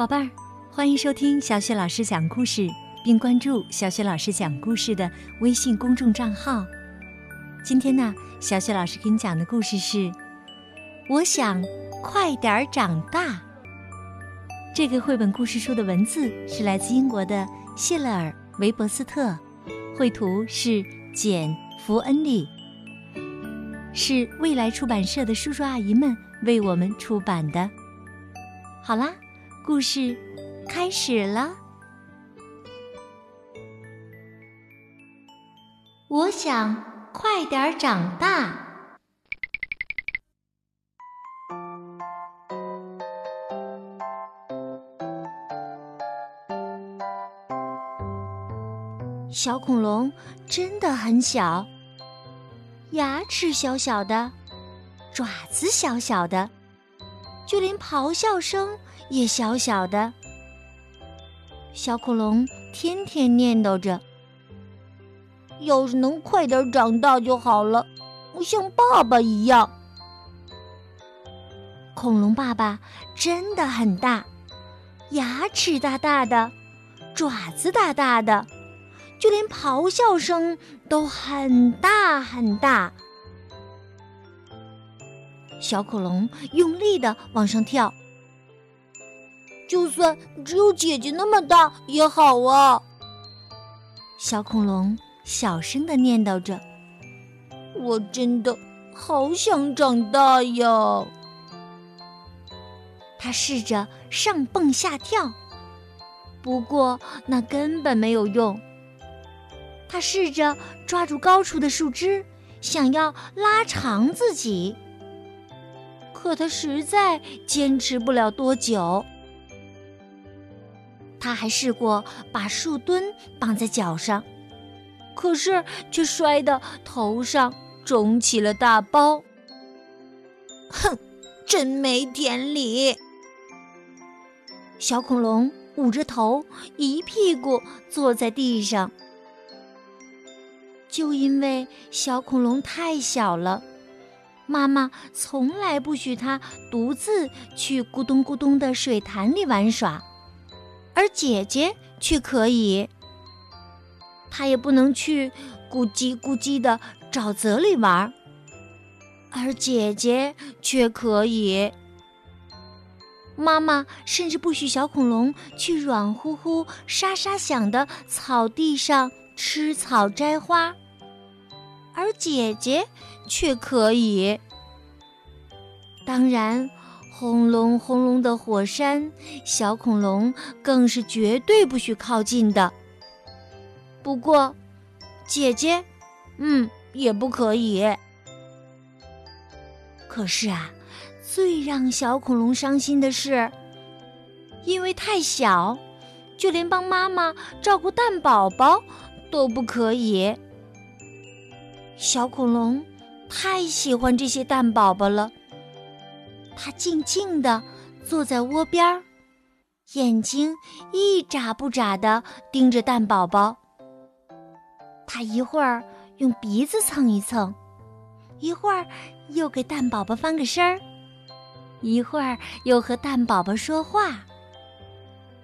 宝贝儿，欢迎收听小雪老师讲故事，并关注小雪老师讲故事的微信公众账号。今天呢，小雪老师给你讲的故事是《我想快点儿长大》。这个绘本故事书的文字是来自英国的谢勒尔·维伯斯特，绘图是简·福恩利，是未来出版社的叔叔阿姨们为我们出版的。好啦。故事开始了。我想快点长大。小恐龙真的很小，牙齿小小的，爪子小小的，就连咆哮声。也小小的，小恐龙天天念叨着：“要是能快点长大就好了，我像爸爸一样。”恐龙爸爸真的很大，牙齿大大的，爪子大大的，就连咆哮声都很大很大。小恐龙用力的往上跳。就算只有姐姐那么大也好啊！小恐龙小声的念叨着：“我真的好想长大呀！”他试着上蹦下跳，不过那根本没有用。他试着抓住高处的树枝，想要拉长自己，可他实在坚持不了多久。他还试过把树墩绑在脚上，可是却摔得头上肿起了大包。哼，真没天理！小恐龙捂着头，一屁股坐在地上。就因为小恐龙太小了，妈妈从来不许它独自去咕咚咕咚的水潭里玩耍。而姐姐却可以，她也不能去咕叽咕叽的沼泽里玩，而姐姐却可以。妈妈甚至不许小恐龙去软乎乎、沙沙响的草地上吃草摘花，而姐姐却可以。当然。轰隆轰隆的火山，小恐龙更是绝对不许靠近的。不过，姐姐，嗯，也不可以。可是啊，最让小恐龙伤心的是，因为太小，就连帮妈妈照顾蛋宝宝都不可以。小恐龙太喜欢这些蛋宝宝了。它静静地坐在窝边儿，眼睛一眨不眨地盯着蛋宝宝。它一会儿用鼻子蹭一蹭，一会儿又给蛋宝宝翻个身儿，一会儿又和蛋宝宝说话。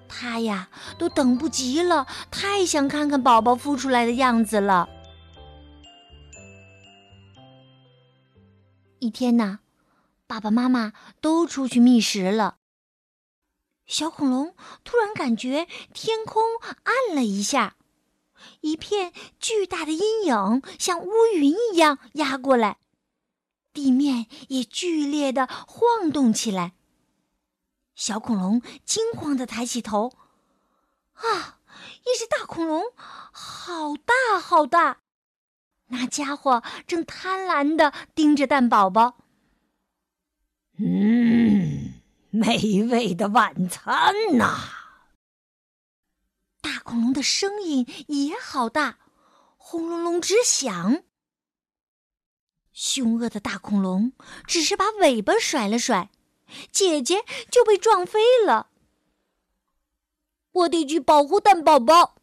它呀，都等不及了，太想看看宝宝孵出来的样子了。一天呢。爸爸妈妈都出去觅食了。小恐龙突然感觉天空暗了一下，一片巨大的阴影像乌云一样压过来，地面也剧烈的晃动起来。小恐龙惊慌的抬起头，啊，一只大恐龙，好大好大！那家伙正贪婪的盯着蛋宝宝。嗯，美味的晚餐呐！大恐龙的声音也好大，轰隆隆直响。凶恶的大恐龙只是把尾巴甩了甩，姐姐就被撞飞了。我得去保护蛋宝宝。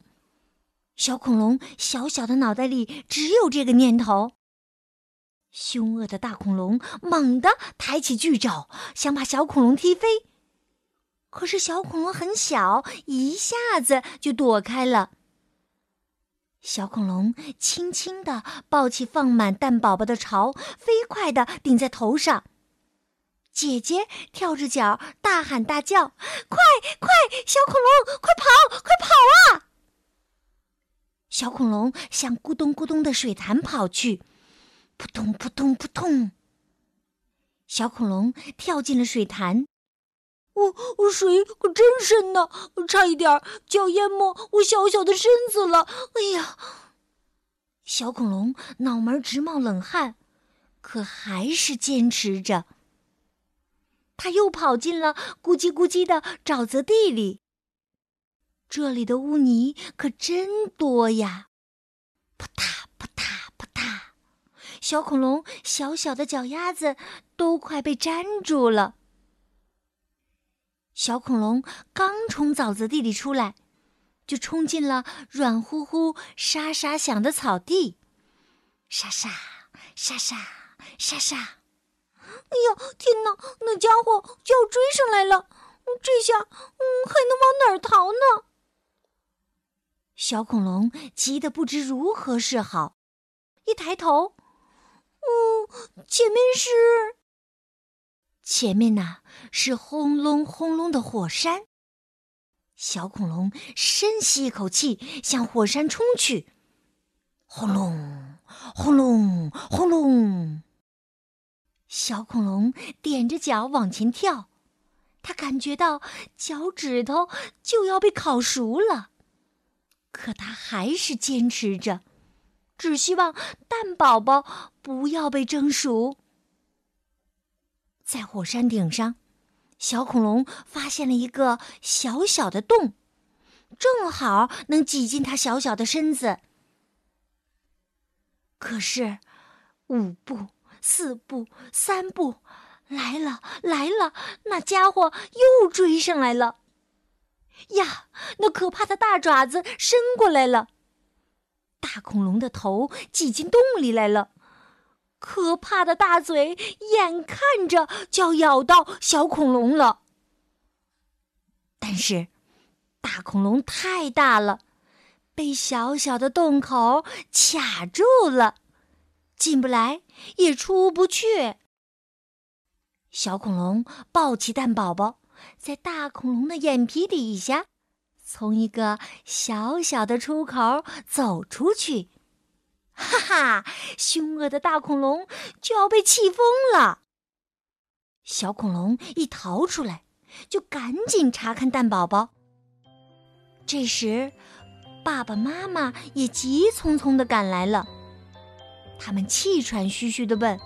小恐龙小小的脑袋里只有这个念头。凶恶的大恐龙猛地抬起巨爪，想把小恐龙踢飞。可是小恐龙很小，一下子就躲开了。小恐龙轻轻地抱起放满蛋宝宝的巢，飞快地顶在头上。姐姐跳着脚，大喊大叫：“快快，小恐龙，快跑，快跑啊！”小恐龙向咕咚咕咚的水潭跑去，扑通扑通扑通。小恐龙跳进了水潭，我我水可真深呢，差一点就要淹没我小小的身子了。哎呀！小恐龙脑门直冒冷汗，可还是坚持着。他又跑进了咕叽咕叽的沼泽地里。这里的污泥可真多呀！扑嗒，小恐龙小小的脚丫子都快被粘住了。小恐龙刚从沼泽地里出来，就冲进了软乎乎、沙沙响的草地，沙沙沙沙沙沙。哎呀，天哪！那家伙就要追上来了，这下，嗯，还能往哪儿逃呢？小恐龙急得不知如何是好，一抬头，前面是……前面呐，是轰隆轰隆的火山。小恐龙深吸一口气，向火山冲去，轰隆，轰隆，轰隆。小恐龙踮着脚往前跳，它感觉到脚趾头就要被烤熟了，可它还是坚持着，只希望蛋宝宝不要被蒸熟。在火山顶上，小恐龙发现了一个小小的洞，正好能挤进它小小的身子。可是，五步。四步，三步，来了来了！那家伙又追上来了。呀，那可怕的大爪子伸过来了，大恐龙的头挤进洞里来了，可怕的大嘴眼看着就要咬到小恐龙了。但是，大恐龙太大了，被小小的洞口卡住了。进不来，也出不去。小恐龙抱起蛋宝宝，在大恐龙的眼皮底下，从一个小小的出口走出去。哈哈，凶恶的大恐龙就要被气疯了。小恐龙一逃出来，就赶紧查看蛋宝宝。这时，爸爸妈妈也急匆匆的赶来了。他们气喘吁吁地问：“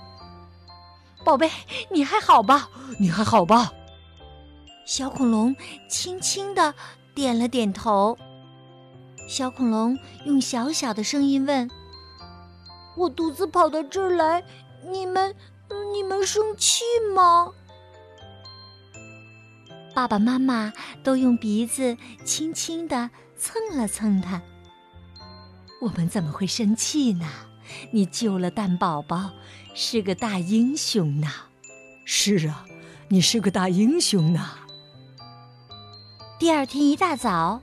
宝贝，你还好吧？你还好吧？”小恐龙轻轻地点了点头。小恐龙用小小的声音问：“我独自跑到这儿来，你们，你们生气吗？”爸爸妈妈都用鼻子轻轻地蹭了蹭它。我们怎么会生气呢？你救了蛋宝宝，是个大英雄呢！是啊，你是个大英雄呢！第二天一大早，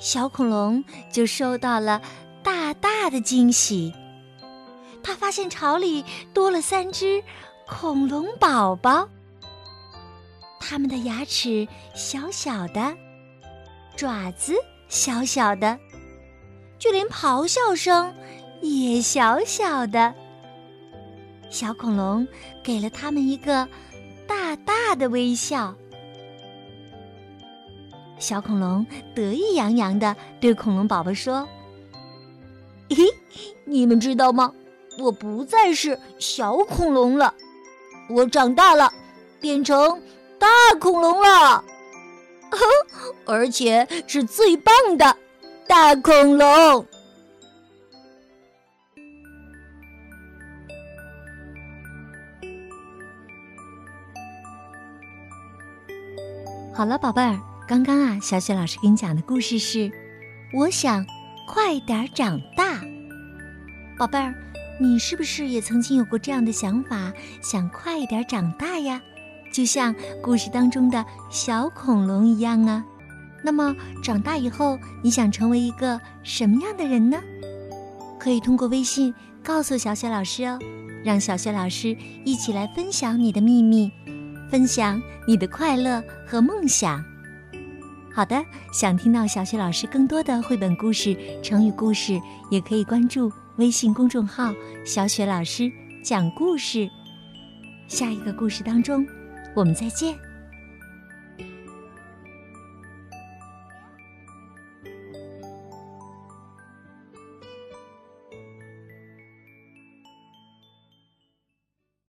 小恐龙就收到了大大的惊喜。他发现巢里多了三只恐龙宝宝，它们的牙齿小小的，爪子小小的，就连咆哮声。也小小的，小恐龙给了他们一个大大的微笑。小恐龙得意洋洋的对恐龙宝宝说：“嘿，你们知道吗？我不再是小恐龙了，我长大了，变成大恐龙了，而且是最棒的大恐龙。”好了，宝贝儿，刚刚啊，小雪老师给你讲的故事是：我想快点长大。宝贝儿，你是不是也曾经有过这样的想法，想快一点长大呀？就像故事当中的小恐龙一样啊。那么长大以后，你想成为一个什么样的人呢？可以通过微信告诉小雪老师哦，让小雪老师一起来分享你的秘密，分享你的快乐和梦想。好的，想听到小雪老师更多的绘本故事、成语故事，也可以关注微信公众号“小雪老师讲故事”。下一个故事当中，我们再见。